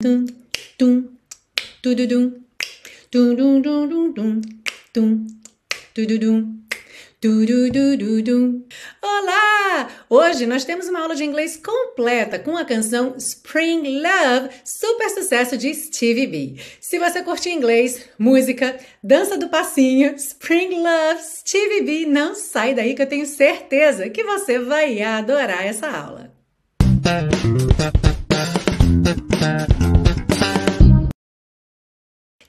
Tum, tum, tududum, tududum, tum, tududum, tudududum. Olá! Hoje nós temos uma aula de inglês completa com a canção Spring Love, super sucesso de Stevie B. Se você curte inglês, música, dança do passinho, Spring Love, Stevie B, não sai daí que eu tenho certeza que você vai adorar essa aula.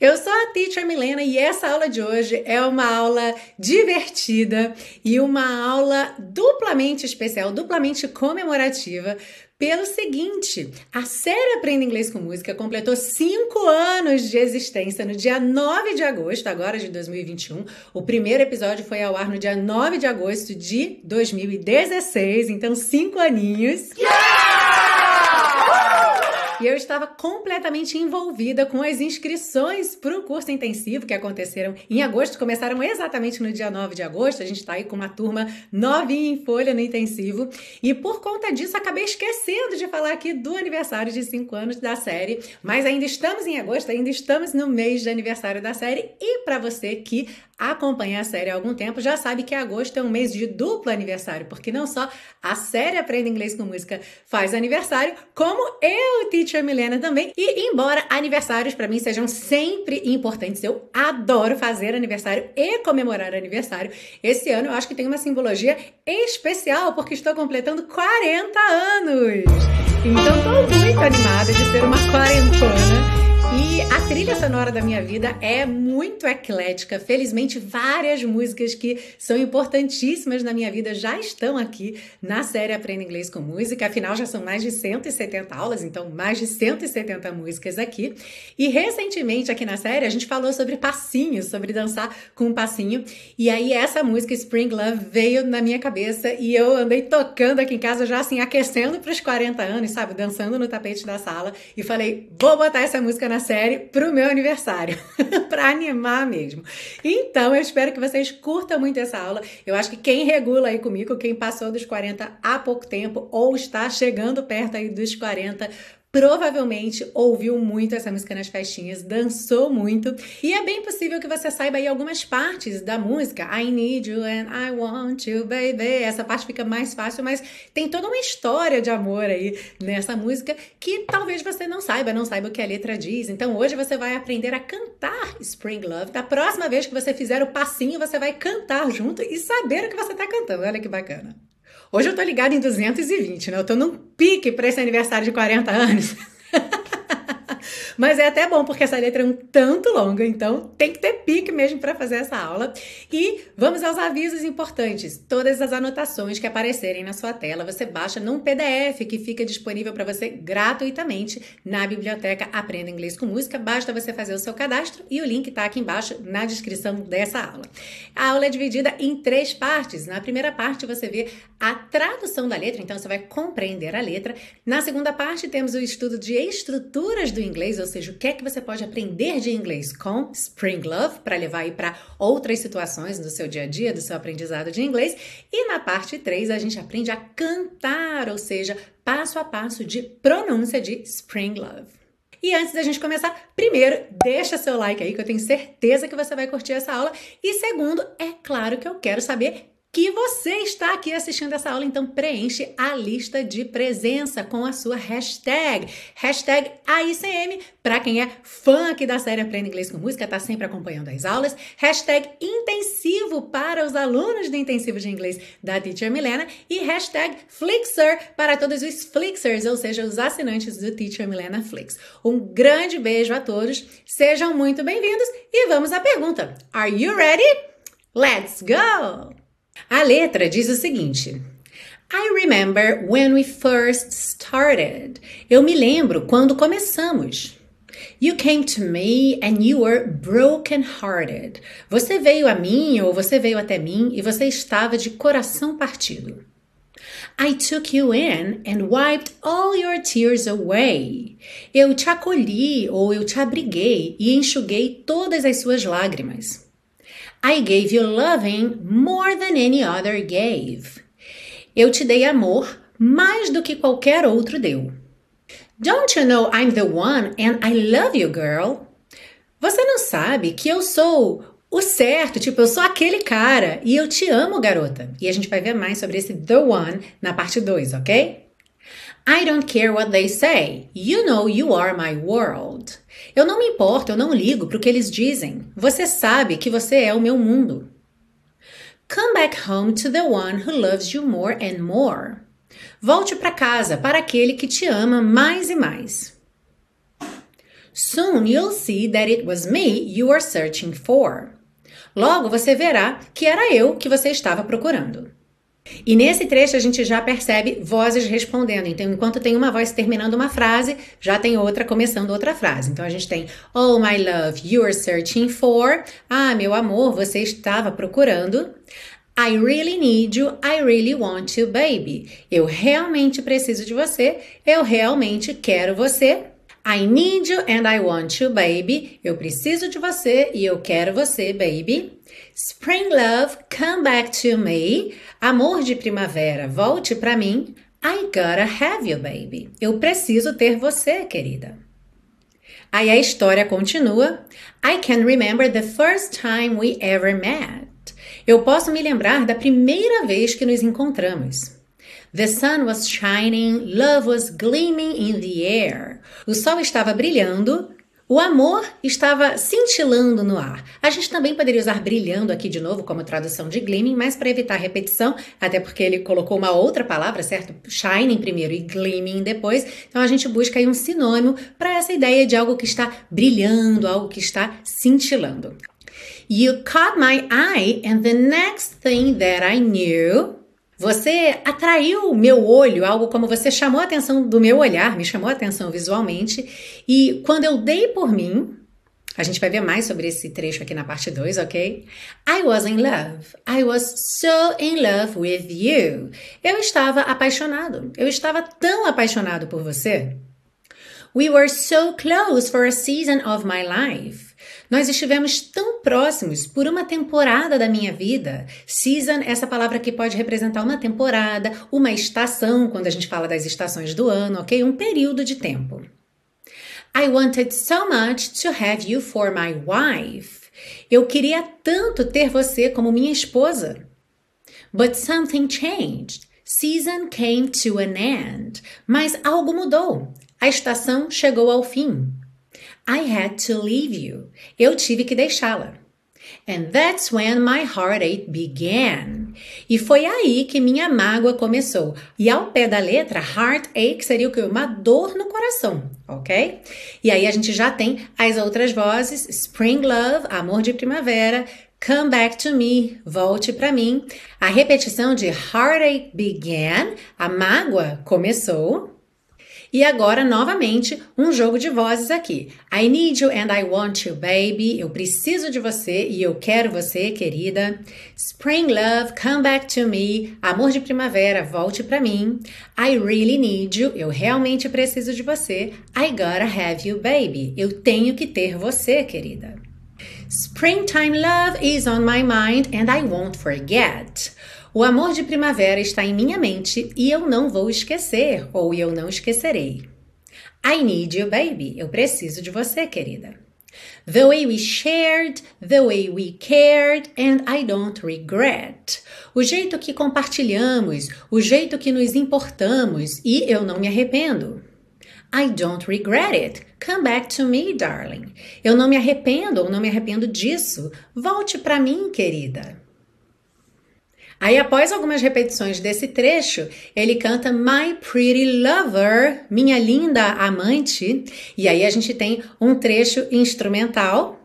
Eu sou a Teacher Milena e essa aula de hoje é uma aula divertida e uma aula duplamente especial, duplamente comemorativa, pelo seguinte: a série Aprenda Inglês com Música completou cinco anos de existência no dia 9 de agosto, agora de 2021. O primeiro episódio foi ao ar no dia 9 de agosto de 2016, então cinco aninhos. Yeah! E eu estava completamente envolvida com as inscrições para o curso intensivo que aconteceram em agosto, começaram exatamente no dia 9 de agosto. A gente está aí com uma turma novinha em folha no intensivo. E por conta disso, acabei esquecendo de falar aqui do aniversário de 5 anos da série. Mas ainda estamos em agosto, ainda estamos no mês de aniversário da série. E para você que acompanha a série há algum tempo já sabe que agosto é um mês de duplo aniversário, porque não só a série Aprenda Inglês com Música faz aniversário, como eu, Milena, também. E embora aniversários para mim sejam sempre importantes, eu adoro fazer aniversário e comemorar aniversário. Esse ano eu acho que tem uma simbologia especial, porque estou completando 40 anos. Então estou muito animada de ser uma quarentona e a trilha sonora da minha vida é muito eclética. Felizmente, várias músicas que são importantíssimas na minha vida já estão aqui na série Aprenda Inglês com Música. Afinal, já são mais de 170 aulas, então mais de 170 músicas aqui. E recentemente, aqui na série, a gente falou sobre passinhos, sobre dançar com um passinho. E aí, essa música Spring Love veio na minha cabeça e eu andei tocando aqui em casa, já assim, aquecendo para os 40 anos, sabe? Dançando no tapete da sala. E falei, vou botar essa música na série pro meu aniversário, para animar mesmo. Então, eu espero que vocês curtam muito essa aula. Eu acho que quem regula aí comigo, quem passou dos 40 há pouco tempo ou está chegando perto aí dos 40, provavelmente ouviu muito essa música nas festinhas, dançou muito, e é bem possível que você saiba aí algumas partes da música. I need you and I want you, baby. Essa parte fica mais fácil, mas tem toda uma história de amor aí nessa música que talvez você não saiba, não saiba o que a letra diz. Então hoje você vai aprender a cantar Spring Love. Da próxima vez que você fizer o passinho, você vai cantar junto e saber o que você está cantando. Olha que bacana. Hoje eu tô ligada em 220, né? Eu tô num pique para esse aniversário de 40 anos. Mas é até bom porque essa letra é um tanto longa, então tem que ter pique mesmo para fazer essa aula. E vamos aos avisos importantes. Todas as anotações que aparecerem na sua tela, você baixa num PDF que fica disponível para você gratuitamente na biblioteca Aprenda Inglês com Música. Basta você fazer o seu cadastro e o link está aqui embaixo na descrição dessa aula. A aula é dividida em três partes. Na primeira parte você vê a tradução da letra, então você vai compreender a letra. Na segunda parte temos o estudo de estruturas do inglês, ou seja, o que é que você pode aprender de inglês com Spring Love para levar aí para outras situações do seu dia a dia, do seu aprendizado de inglês. E na parte 3 a gente aprende a cantar, ou seja, passo a passo de pronúncia de Spring Love. E antes da gente começar, primeiro, deixa seu like aí, que eu tenho certeza que você vai curtir essa aula. E segundo, é claro que eu quero saber que você está aqui assistindo essa aula, então preenche a lista de presença com a sua hashtag. Hashtag AICM, para quem é fã aqui da série Aprenda Inglês com Música, está sempre acompanhando as aulas. Hashtag intensivo para os alunos do intensivo de inglês da Teacher Milena. E hashtag Flixer para todos os Flixers, ou seja, os assinantes do Teacher Milena Flix. Um grande beijo a todos, sejam muito bem-vindos e vamos à pergunta. Are you ready? Let's go! A letra diz o seguinte: I remember when we first started. Eu me lembro quando começamos. You came to me and you were broken hearted. Você veio a mim ou você veio até mim e você estava de coração partido. I took you in and wiped all your tears away. Eu te acolhi ou eu te abriguei e enxuguei todas as suas lágrimas. I gave you loving more than any other gave. Eu te dei amor mais do que qualquer outro deu. Don't you know I'm the one and I love you, girl? Você não sabe que eu sou o certo, tipo, eu sou aquele cara e eu te amo, garota. E a gente vai ver mais sobre esse the one na parte 2, ok? I don't care what they say. You know you are my world. Eu não me importo, eu não ligo para o que eles dizem. Você sabe que você é o meu mundo. Come back home to the one who loves you more and more. Volte para casa para aquele que te ama mais e mais. Soon you'll see that it was me you were searching for. Logo você verá que era eu que você estava procurando. E nesse trecho a gente já percebe vozes respondendo. Então, enquanto tem uma voz terminando uma frase, já tem outra começando outra frase. Então a gente tem Oh my love, you are searching for. Ah, meu amor, você estava procurando. I really need you, I really want you, baby. Eu realmente preciso de você, eu realmente quero você. I need you and I want you, baby. Eu preciso de você e eu quero você, baby. Spring love, come back to me. Amor de primavera, volte para mim. I gotta have you, baby. Eu preciso ter você, querida. Aí a história continua. I can remember the first time we ever met. Eu posso me lembrar da primeira vez que nos encontramos. The sun was shining, love was gleaming in the air. O sol estava brilhando, o amor estava cintilando no ar. A gente também poderia usar brilhando aqui de novo como tradução de gleaming, mas para evitar repetição, até porque ele colocou uma outra palavra, certo? Shining primeiro e gleaming depois. Então a gente busca aí um sinônimo para essa ideia de algo que está brilhando, algo que está cintilando. You caught my eye, and the next thing that I knew. Você atraiu meu olho, algo como você chamou a atenção do meu olhar, me chamou a atenção visualmente. E quando eu dei por mim, a gente vai ver mais sobre esse trecho aqui na parte 2, ok? I was in love. I was so in love with you. Eu estava apaixonado. Eu estava tão apaixonado por você. We were so close for a season of my life. Nós estivemos tão próximos por uma temporada da minha vida. Season, essa palavra que pode representar uma temporada, uma estação, quando a gente fala das estações do ano, ok? Um período de tempo. I wanted so much to have you for my wife. Eu queria tanto ter você como minha esposa. But something changed. Season came to an end. Mas algo mudou. A estação chegou ao fim. I had to leave you. Eu tive que deixá-la. And that's when my heartache began. E foi aí que minha mágoa começou. E ao pé da letra, heartache seria o que? Uma dor no coração, ok? E aí a gente já tem as outras vozes: Spring Love, amor de primavera, Come back to me, volte para mim. A repetição de heartache began, a mágoa começou. E agora, novamente, um jogo de vozes aqui. I need you and I want you, baby. Eu preciso de você e eu quero você, querida. Spring love, come back to me. Amor de primavera, volte para mim. I really need you. Eu realmente preciso de você. I gotta have you, baby. Eu tenho que ter você, querida. Springtime love is on my mind and I won't forget. O amor de primavera está em minha mente e eu não vou esquecer, ou eu não esquecerei. I need you, baby. Eu preciso de você, querida. The way we shared, the way we cared, and I don't regret. O jeito que compartilhamos, o jeito que nos importamos, e eu não me arrependo. I don't regret it. Come back to me, darling. Eu não me arrependo ou não me arrependo disso. Volte para mim, querida. Aí, após algumas repetições desse trecho, ele canta My Pretty Lover, minha linda amante. E aí a gente tem um trecho instrumental.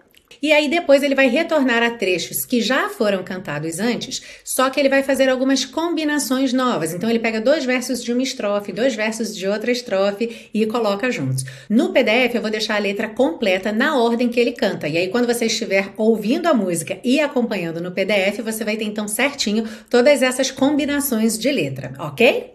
E aí depois ele vai retornar a trechos que já foram cantados antes, só que ele vai fazer algumas combinações novas. Então ele pega dois versos de uma estrofe, dois versos de outra estrofe e coloca juntos. No PDF eu vou deixar a letra completa na ordem que ele canta. E aí quando você estiver ouvindo a música e acompanhando no PDF, você vai ter então certinho todas essas combinações de letra, ok?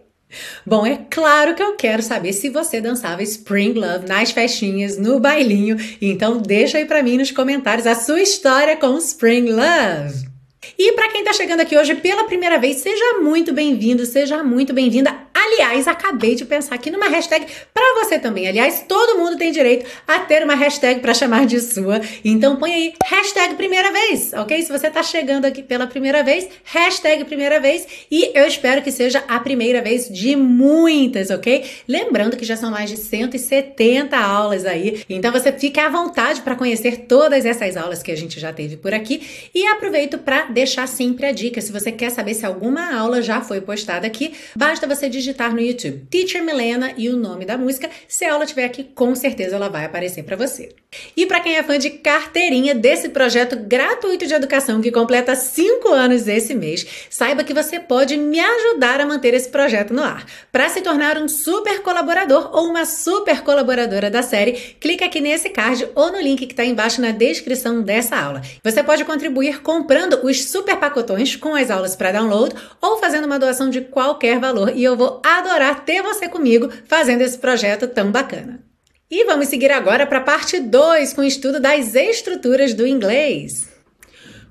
Bom, é claro que eu quero saber se você dançava Spring Love nas festinhas, no bailinho. Então deixa aí para mim nos comentários a sua história com Spring Love. E para quem está chegando aqui hoje pela primeira vez, seja muito bem-vindo, seja muito bem-vinda. Aliás, acabei de pensar aqui numa hashtag para você também. Aliás, todo mundo tem direito a ter uma hashtag para chamar de sua. Então põe aí hashtag primeira vez, ok? Se você está chegando aqui pela primeira vez, hashtag primeira vez. E eu espero que seja a primeira vez de muitas, ok? Lembrando que já são mais de 170 aulas aí. Então você fica à vontade para conhecer todas essas aulas que a gente já teve por aqui. E aproveito para deixar sempre a dica. Se você quer saber se alguma aula já foi postada aqui, basta você digitar no YouTube Teacher Milena e o nome da música. Se a aula estiver aqui, com certeza ela vai aparecer para você. E para quem é fã de carteirinha desse projeto gratuito de educação que completa 5 anos esse mês, saiba que você pode me ajudar a manter esse projeto no ar. Para se tornar um super colaborador ou uma super colaboradora da série, clique aqui nesse card ou no link que está embaixo na descrição dessa aula. Você pode contribuir comprando os super pacotões com as aulas para download ou fazendo uma doação de qualquer valor e eu vou adorar ter você comigo fazendo esse projeto tão bacana. E vamos seguir agora para a parte 2 com o estudo das estruturas do inglês.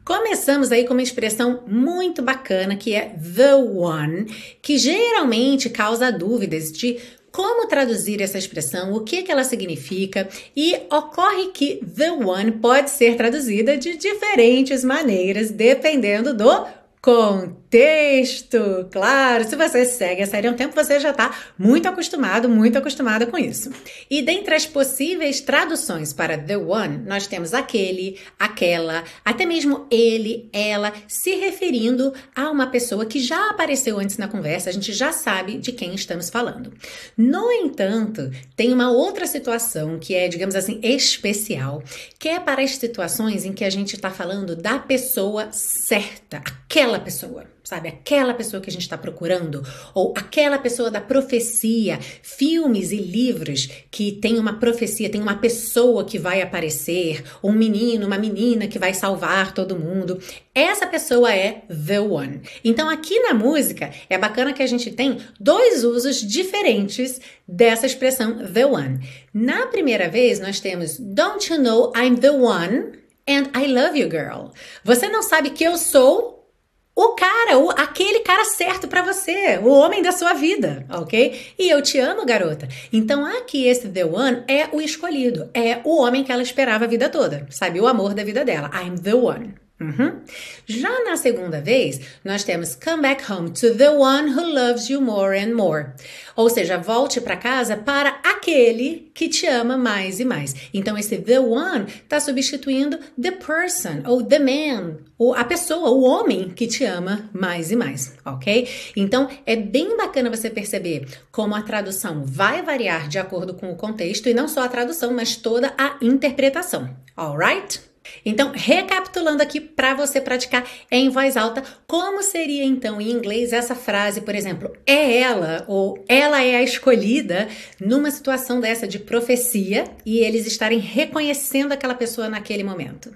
Começamos aí com uma expressão muito bacana que é the one, que geralmente causa dúvidas de como traduzir essa expressão, o que, que ela significa, e ocorre que the one pode ser traduzida de diferentes maneiras, dependendo do Contexto, claro. Se você segue a série há um tempo, você já está muito acostumado, muito acostumada com isso. E dentre as possíveis traduções para the one, nós temos aquele, aquela, até mesmo ele, ela, se referindo a uma pessoa que já apareceu antes na conversa, a gente já sabe de quem estamos falando. No entanto, tem uma outra situação que é, digamos assim, especial, que é para as situações em que a gente está falando da pessoa certa, aquela pessoa, sabe? Aquela pessoa que a gente está procurando, ou aquela pessoa da profecia, filmes e livros que tem uma profecia, tem uma pessoa que vai aparecer, um menino, uma menina que vai salvar todo mundo. Essa pessoa é the one. Então aqui na música é bacana que a gente tem dois usos diferentes dessa expressão the one. Na primeira vez nós temos Don't you know I'm the one and I love you girl. Você não sabe que eu sou o cara, o, aquele cara certo para você, o homem da sua vida, ok? E eu te amo, garota. Então aqui esse The One é o escolhido, é o homem que ela esperava a vida toda, sabe? O amor da vida dela. I'm the one. Uhum. Já na segunda vez, nós temos Come back home to the one who loves you more and more. Ou seja, volte para casa para aquele que te ama mais e mais. Então, esse the one está substituindo the person ou the man, ou a pessoa, o homem que te ama mais e mais, ok? Então, é bem bacana você perceber como a tradução vai variar de acordo com o contexto e não só a tradução, mas toda a interpretação, alright? Então, recapitulando aqui para você praticar em voz alta, como seria então em inglês essa frase, por exemplo, é ela ou ela é a escolhida numa situação dessa de profecia e eles estarem reconhecendo aquela pessoa naquele momento.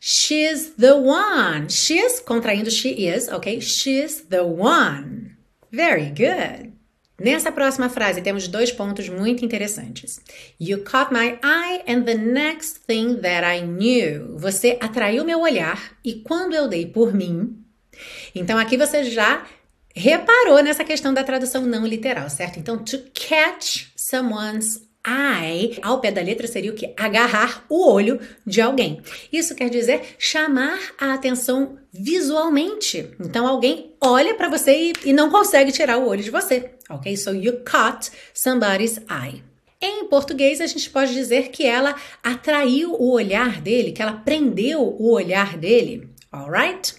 She's the one. She's, contraindo she is, ok? She's the one. Very good. Nessa próxima frase temos dois pontos muito interessantes. You caught my eye and the next thing that I knew. Você atraiu meu olhar e quando eu dei por mim. Então aqui você já reparou nessa questão da tradução não literal, certo? Então to catch someone's eye, ao pé da letra seria o que? Agarrar o olho de alguém. Isso quer dizer chamar a atenção visualmente. Então alguém olha para você e, e não consegue tirar o olho de você, ok? So you caught somebody's eye. Em português, a gente pode dizer que ela atraiu o olhar dele, que ela prendeu o olhar dele, alright?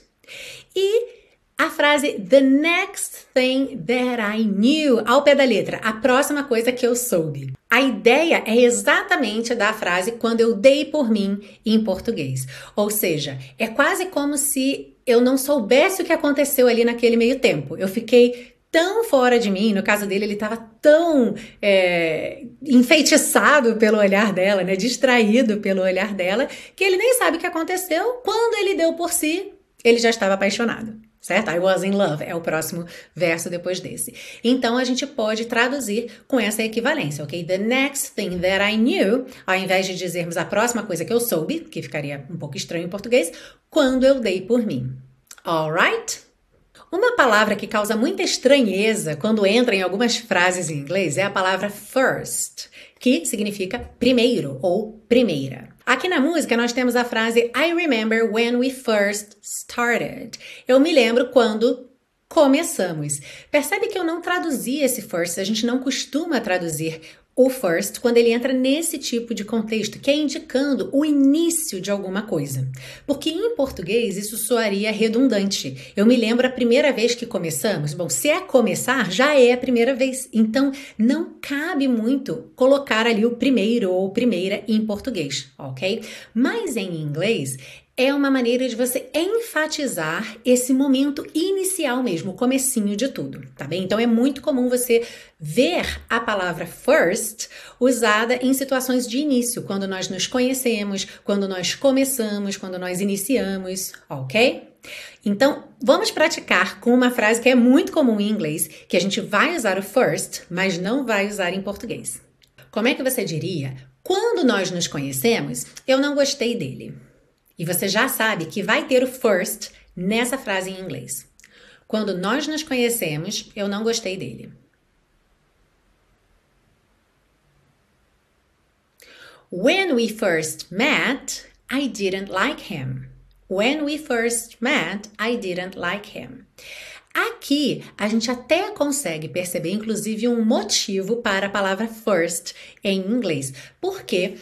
E a frase the next thing that I knew. Ao pé da letra, a próxima coisa que eu soube. A ideia é exatamente da frase quando eu dei por mim em português. Ou seja, é quase como se eu não soubesse o que aconteceu ali naquele meio tempo. Eu fiquei tão fora de mim, no caso dele, ele estava tão é, enfeitiçado pelo olhar dela, né, distraído pelo olhar dela, que ele nem sabe o que aconteceu. Quando ele deu por si, ele já estava apaixonado. Certo? I was in love é o próximo verso depois desse. Então a gente pode traduzir com essa equivalência, ok? The next thing that I knew, ao invés de dizermos a próxima coisa que eu soube, que ficaria um pouco estranho em português, quando eu dei por mim. Alright? Uma palavra que causa muita estranheza quando entra em algumas frases em inglês é a palavra first, que significa primeiro ou primeira. Aqui na música nós temos a frase I remember when we first started. Eu me lembro quando começamos. Percebe que eu não traduzi esse first, a gente não costuma traduzir o first quando ele entra nesse tipo de contexto, que é indicando o início de alguma coisa. Porque em português isso soaria redundante. Eu me lembro a primeira vez que começamos. Bom, se é começar, já é a primeira vez. Então não cabe muito colocar ali o primeiro ou primeira em português, ok? Mas em inglês é uma maneira de você enfatizar esse momento inicial mesmo, o comecinho de tudo, tá bem? Então é muito comum você ver a palavra first usada em situações de início, quando nós nos conhecemos, quando nós começamos, quando nós iniciamos, ok? Então, vamos praticar com uma frase que é muito comum em inglês, que a gente vai usar o first, mas não vai usar em português. Como é que você diria? Quando nós nos conhecemos, eu não gostei dele. E você já sabe que vai ter o first nessa frase em inglês. Quando nós nos conhecemos, eu não gostei dele. When we first met, I didn't like him. When we first met, I didn't like him. Aqui a gente até consegue perceber, inclusive, um motivo para a palavra first em inglês, porque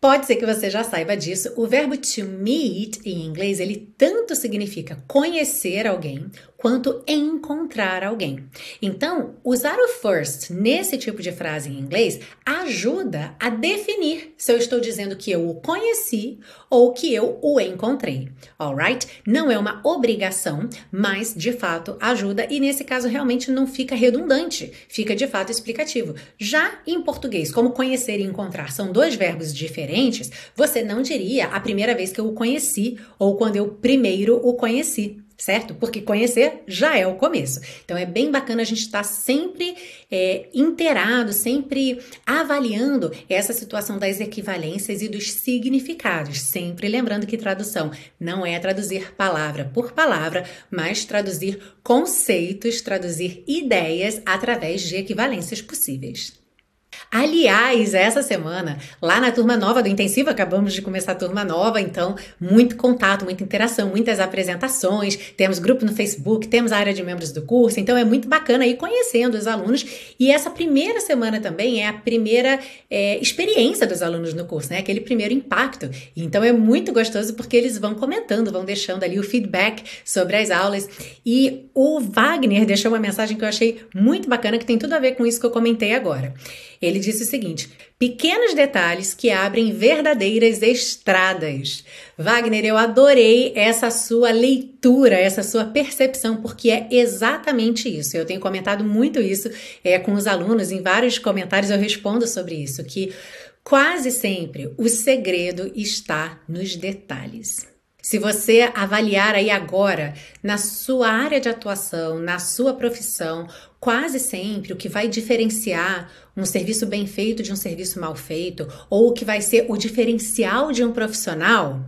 Pode ser que você já saiba disso. O verbo to meet em inglês, ele tanto significa conhecer alguém quanto encontrar alguém. Então, usar o first nesse tipo de frase em inglês ajuda a definir se eu estou dizendo que eu o conheci ou que eu o encontrei. Alright? Não é uma obrigação, mas de fato ajuda e nesse caso realmente não fica redundante, fica de fato explicativo. Já em português, como conhecer e encontrar são dois verbos diferentes, você não diria a primeira vez que eu o conheci ou quando eu primeiro o conheci certo? Porque conhecer já é o começo. Então é bem bacana a gente estar tá sempre é, inteirado, sempre avaliando essa situação das equivalências e dos significados. Sempre lembrando que tradução não é traduzir palavra por palavra, mas traduzir conceitos, traduzir ideias através de equivalências possíveis. Aliás, essa semana, lá na turma nova do Intensivo, acabamos de começar a turma nova, então muito contato, muita interação, muitas apresentações, temos grupo no Facebook, temos a área de membros do curso, então é muito bacana ir conhecendo os alunos. E essa primeira semana também é a primeira é, experiência dos alunos no curso, né? Aquele primeiro impacto. Então é muito gostoso porque eles vão comentando, vão deixando ali o feedback sobre as aulas. E o Wagner deixou uma mensagem que eu achei muito bacana, que tem tudo a ver com isso que eu comentei agora. Ele disse o seguinte: pequenos detalhes que abrem verdadeiras estradas. Wagner, eu adorei essa sua leitura, essa sua percepção, porque é exatamente isso. Eu tenho comentado muito isso é, com os alunos, em vários comentários eu respondo sobre isso, que quase sempre o segredo está nos detalhes. Se você avaliar aí agora na sua área de atuação, na sua profissão, quase sempre o que vai diferenciar um serviço bem feito de um serviço mal feito, ou o que vai ser o diferencial de um profissional,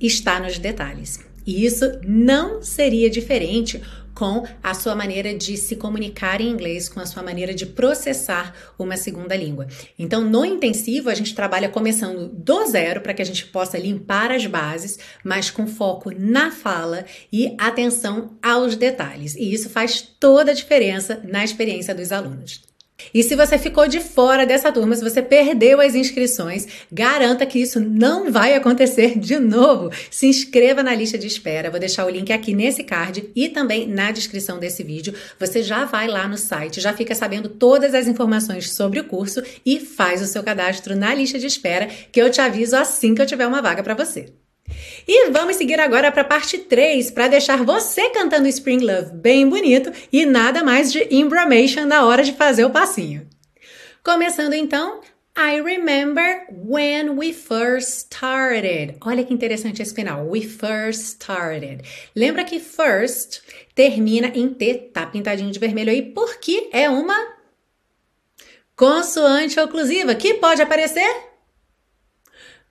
está nos detalhes. E isso não seria diferente com a sua maneira de se comunicar em inglês, com a sua maneira de processar uma segunda língua. Então, no intensivo, a gente trabalha começando do zero para que a gente possa limpar as bases, mas com foco na fala e atenção aos detalhes. E isso faz toda a diferença na experiência dos alunos. E se você ficou de fora dessa turma, se você perdeu as inscrições, garanta que isso não vai acontecer de novo. Se inscreva na lista de espera. Vou deixar o link aqui nesse card e também na descrição desse vídeo. Você já vai lá no site, já fica sabendo todas as informações sobre o curso e faz o seu cadastro na lista de espera, que eu te aviso assim que eu tiver uma vaga para você. E vamos seguir agora para a parte 3 para deixar você cantando Spring Love bem bonito e nada mais de embramation na hora de fazer o passinho. Começando então, I remember when we first started. Olha que interessante esse final. We first started. Lembra que first termina em T, tá pintadinho de vermelho aí, porque é uma consoante oclusiva que pode aparecer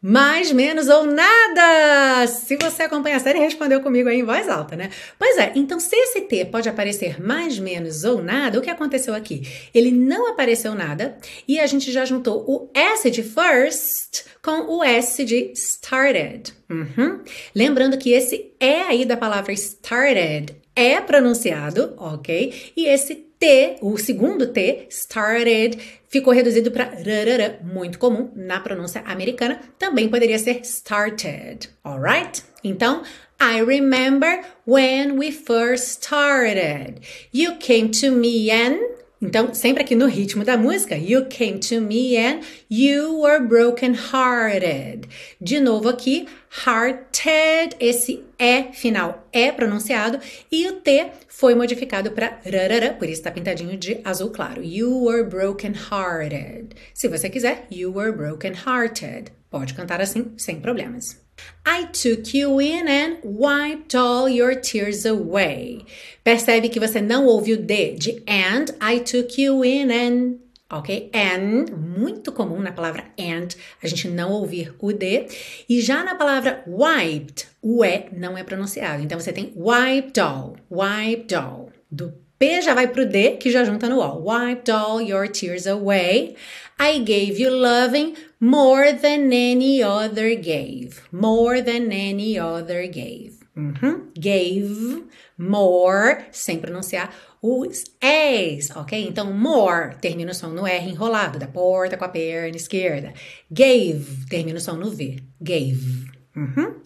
mais, menos ou nada! Se você acompanha a série, respondeu comigo aí em voz alta, né? Pois é, então se esse T pode aparecer mais, menos ou nada, o que aconteceu aqui? Ele não apareceu nada e a gente já juntou o S de first com o S de started. Uhum. Lembrando que esse E aí da palavra started é pronunciado, ok? E esse T, o segundo T, started, ficou reduzido para rarara, muito comum na pronúncia americana. Também poderia ser started, alright? Então, I remember when we first started. You came to me and então, sempre aqui no ritmo da música, you came to me and you were broken hearted. De novo aqui, hearted, esse E final é pronunciado e o T foi modificado para rarara, por isso está pintadinho de azul claro. You were broken hearted. Se você quiser, you were broken hearted. Pode cantar assim sem problemas. I took you in and wiped all your tears away. Percebe que você não ouviu D de and. I took you in and. Ok? And, muito comum na palavra and, a gente não ouvir o D. E já na palavra wiped, o E não é pronunciado. Então você tem wiped all, wiped all. Do P já vai pro D, que já junta no all. Wiped all your tears away. I gave you loving more than any other gave. More than any other gave. Uhum. Gave, more, sem pronunciar os es, ok? Então, more termina o som no R enrolado, da porta com a perna esquerda. Gave termina o som no V. Gave. Uhum.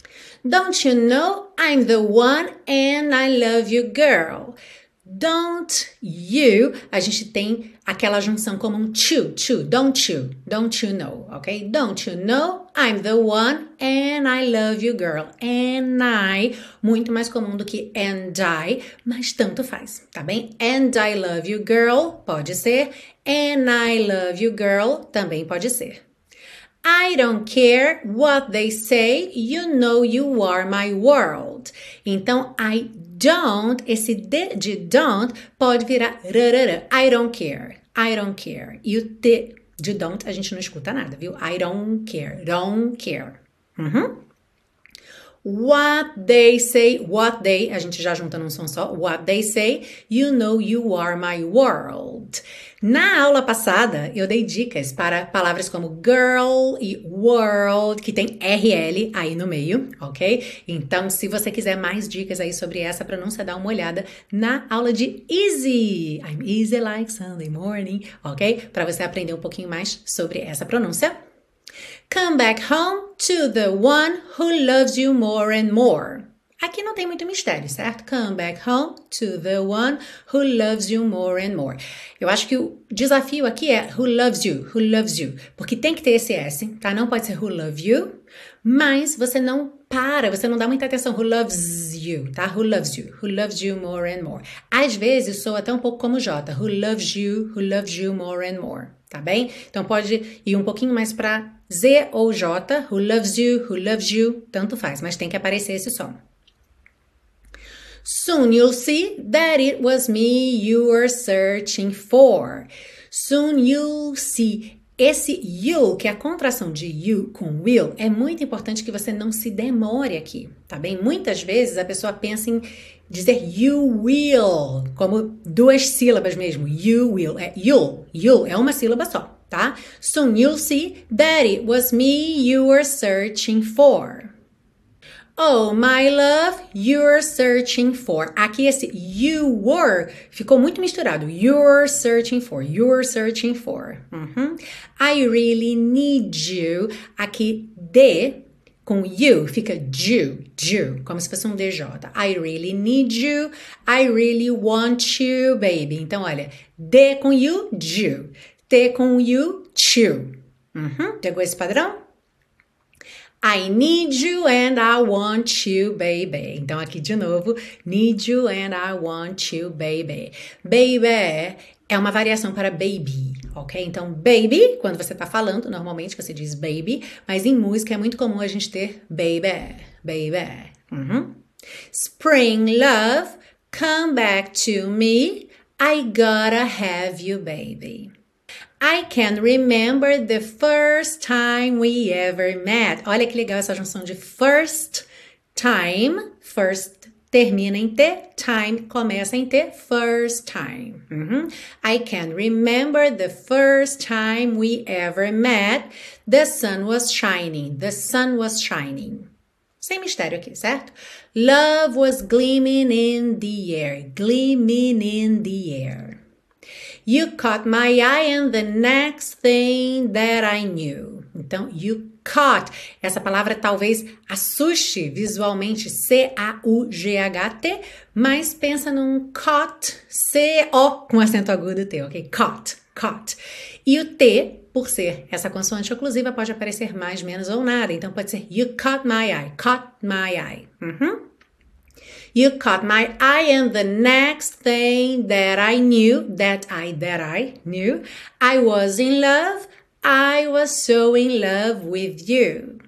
Don't you know I'm the one and I love you, girl? Don't you, a gente tem aquela junção como um to, to, don't you, don't you know, ok? Don't you know I'm the one and I love you, girl. And I, muito mais comum do que and I, mas tanto faz, tá bem? And I love you, girl, pode ser. And I love you, girl, também pode ser. I don't care what they say, you know you are my world. Então, I don't, esse D de don't pode virar rarara. I don't care. I don't care. E o T de don't a gente não escuta nada, viu? I don't care. Don't care. Uhum. What they say, what they, a gente já junta num som só. What they say, you know you are my world. Na aula passada, eu dei dicas para palavras como girl e world, que tem RL aí no meio, ok? Então, se você quiser mais dicas aí sobre essa pronúncia, dá uma olhada na aula de easy. I'm easy like Sunday morning, ok? Para você aprender um pouquinho mais sobre essa pronúncia. Come back home to the one who loves you more and more. Aqui não tem muito mistério, certo? Come back home to the one who loves you more and more. Eu acho que o desafio aqui é who loves you, who loves you, porque tem que ter esse S, tá? Não pode ser who love you, mas você não para, você não dá muita atenção who loves you, tá? Who loves you, who loves you more and more. Às vezes soa até um pouco como J, who loves you, who loves you more and more, tá bem? Então pode ir um pouquinho mais para Z ou J, who loves you, who loves you, tanto faz, mas tem que aparecer esse som. Soon you'll see that it was me you were searching for. Soon you'll see. Esse you, que é a contração de you com will, é muito importante que você não se demore aqui, tá bem? Muitas vezes a pessoa pensa em dizer you will, como duas sílabas mesmo. You will, é you'll, you'll é uma sílaba só, tá? Soon you'll see that it was me you were searching for. Oh, my love, you're searching for. Aqui esse you were ficou muito misturado. You're searching for, you're searching for. Uhum. I really need you. Aqui de com you fica you, you, como se fosse um DJ. I really need you. I really want you, baby. Então, olha, de com you, you. T com you, you. Uhum. Pegou esse padrão? I need you and I want you, baby. Então, aqui de novo, need you and I want you, baby. Baby é uma variação para baby, ok? Então, baby, quando você tá falando, normalmente você diz baby, mas em música é muito comum a gente ter baby, baby. Uhum. Spring love, come back to me. I gotta have you, baby. I can remember the first time we ever met. Olha que legal essa junção de first time, first termina em T, time começa em T, first time. Uhum. I can remember the first time we ever met. The sun was shining. The sun was shining. Sem mistério aqui, certo? Love was gleaming in the air. Gleaming in the air. You caught my eye and the next thing that I knew. Então, you caught. Essa palavra talvez assuste visualmente C-A-U-G-H-T, mas pensa num caught, C-O com acento agudo T, ok? Caught, caught. E o T, por ser essa consoante oclusiva, pode aparecer mais, menos ou nada. Então, pode ser you caught my eye, caught my eye. Uhum. You caught my eye and the next thing that I knew, that I, that I knew, I was in love. I was so in love with you.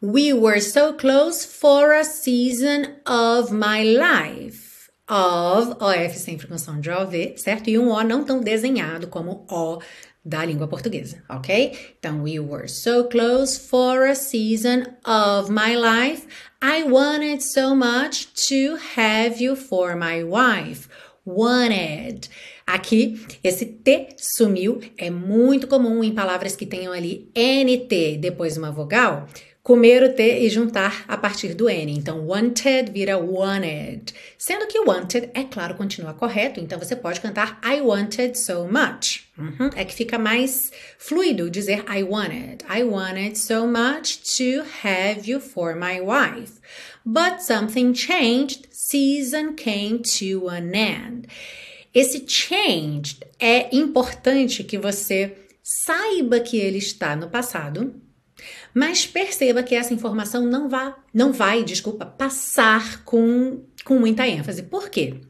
We were so close for a season of my life. Of, OF sempre com som de OV, certo? E um O não tão desenhado como O da língua portuguesa, ok? Então, we were so close for a season of my life. I wanted so much to have you for my wife. Wanted. Aqui, esse T sumiu. É muito comum em palavras que tenham ali NT depois uma vogal comer o T e juntar a partir do N. Então, wanted vira wanted. Sendo que wanted, é claro, continua correto, então você pode cantar I wanted so much. Uhum. É que fica mais fluido dizer I wanted. I wanted so much to have you for my wife. But something changed, season came to an end. Esse changed é importante que você saiba que ele está no passado mas perceba que essa informação não, vá, não vai, desculpa, passar com, com muita ênfase. Por quê?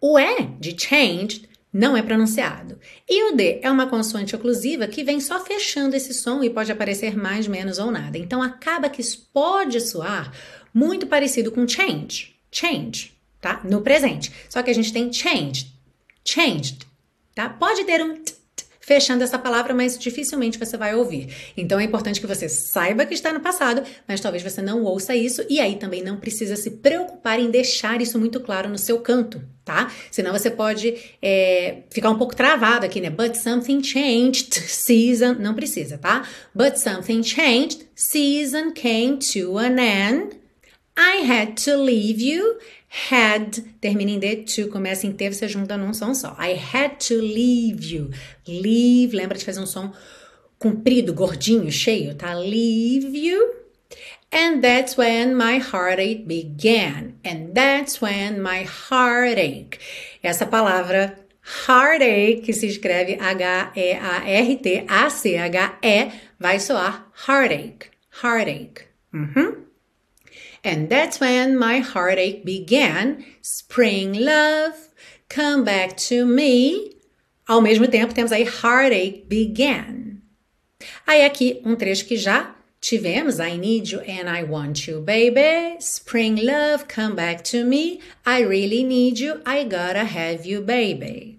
O E de changed não é pronunciado. E o D é uma consoante oclusiva que vem só fechando esse som e pode aparecer mais, menos ou nada. Então acaba que isso pode soar muito parecido com change. Change, tá? No presente. Só que a gente tem changed. Changed, tá? Pode ter um t fechando essa palavra, mas dificilmente você vai ouvir. Então é importante que você saiba que está no passado, mas talvez você não ouça isso e aí também não precisa se preocupar em deixar isso muito claro no seu canto, tá? Senão você pode é, ficar um pouco travado aqui, né? But something changed, season. Não precisa, tá? But something changed, season came to an end. I had to leave you had termina em D, to começa em T, você junta num som só. I had to leave you. Leave, lembra de fazer um som comprido, gordinho, cheio, tá? Leave you. And that's when my heartache began. And that's when my heartache. Essa palavra heartache, que se escreve H-E-A-R-T-A-C-H-E, vai soar heartache. Heartache. Uhum. And that's when my heartache began. Spring love, come back to me. Ao mesmo tempo, temos aí heartache began. Aí aqui um trecho que já tivemos. I need you and I want you, baby. Spring love, come back to me. I really need you. I gotta have you, baby.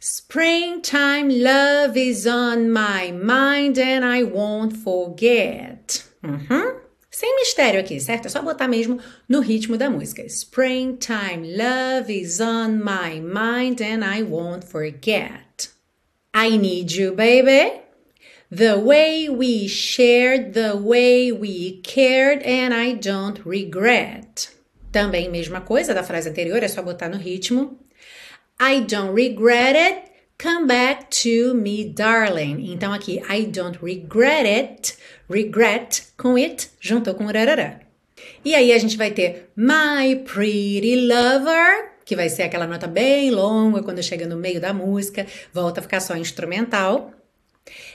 Springtime love is on my mind and I won't forget. Uhum. Sem mistério aqui, certo? É só botar mesmo no ritmo da música. Springtime, love is on my mind and I won't forget. I need you, baby. The way we shared, the way we cared, and I don't regret. Também mesma coisa da frase anterior, é só botar no ritmo. I don't regret it. Come back to me, darling. Então aqui, I don't regret it. Regret com it juntou com rarará. E aí a gente vai ter My Pretty Lover, que vai ser aquela nota bem longa quando chega no meio da música, volta a ficar só instrumental.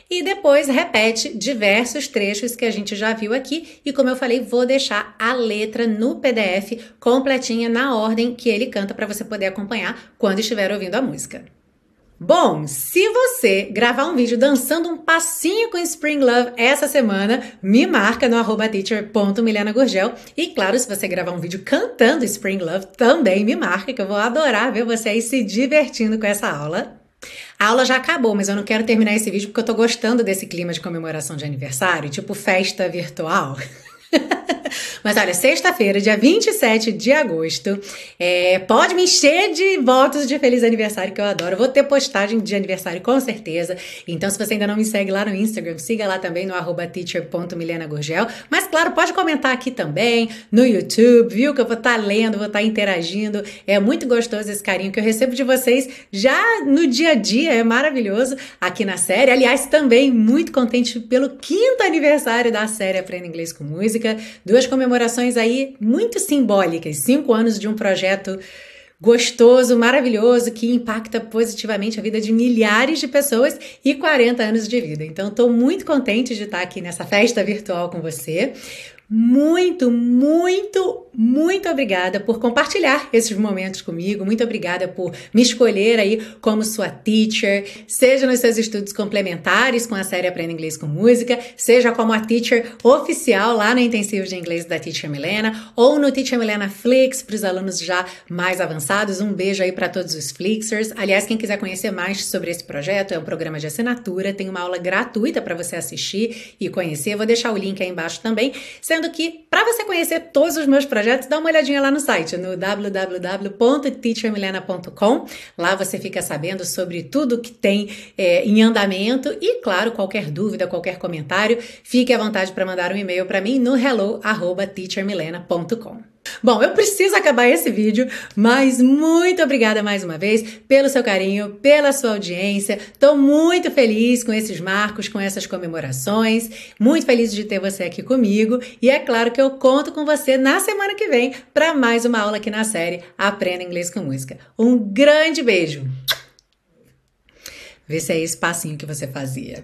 E depois repete diversos trechos que a gente já viu aqui. E como eu falei, vou deixar a letra no PDF completinha na ordem que ele canta para você poder acompanhar quando estiver ouvindo a música. Bom, se você gravar um vídeo dançando um passinho com Spring Love essa semana, me marca no arroba teacher.milenagurgel. E claro, se você gravar um vídeo cantando Spring Love, também me marca, que eu vou adorar ver você aí se divertindo com essa aula. A aula já acabou, mas eu não quero terminar esse vídeo porque eu tô gostando desse clima de comemoração de aniversário, tipo festa virtual. Mas olha, sexta-feira, dia 27 de agosto, é, pode me encher de votos de feliz aniversário, que eu adoro. Vou ter postagem de aniversário com certeza. Então, se você ainda não me segue lá no Instagram, siga lá também no teacher.milenagurgel. Mas, claro, pode comentar aqui também no YouTube, viu? Que eu vou estar tá lendo, vou estar tá interagindo. É muito gostoso esse carinho que eu recebo de vocês já no dia a dia. É maravilhoso aqui na série. Aliás, também muito contente pelo quinto aniversário da série Aprenda Inglês com Música. Duas comemorações aí muito simbólicas. Cinco anos de um projeto gostoso, maravilhoso, que impacta positivamente a vida de milhares de pessoas e 40 anos de vida. Então, estou muito contente de estar aqui nessa festa virtual com você. Muito, muito, muito obrigada por compartilhar esses momentos comigo. Muito obrigada por me escolher aí como sua teacher, seja nos seus estudos complementares com a série Aprenda Inglês com Música, seja como a teacher oficial lá no intensivo de inglês da Teacher Milena ou no Teacher Milena Flix para os alunos já mais avançados. Um beijo aí para todos os Flixers. Aliás, quem quiser conhecer mais sobre esse projeto, é um programa de assinatura, tem uma aula gratuita para você assistir e conhecer. Vou deixar o link aí embaixo também. Sendo que, para você conhecer todos os meus projetos, dá uma olhadinha lá no site, no www.teachermilena.com. Lá você fica sabendo sobre tudo que tem é, em andamento e, claro, qualquer dúvida, qualquer comentário, fique à vontade para mandar um e-mail para mim no hello@teachermilena.com. Bom, eu preciso acabar esse vídeo, mas muito obrigada mais uma vez pelo seu carinho, pela sua audiência. Estou muito feliz com esses marcos, com essas comemorações. Muito feliz de ter você aqui comigo. E é claro que eu conto com você na semana que vem para mais uma aula aqui na série Aprenda Inglês com Música. Um grande beijo! Vê se é esse passinho que você fazia.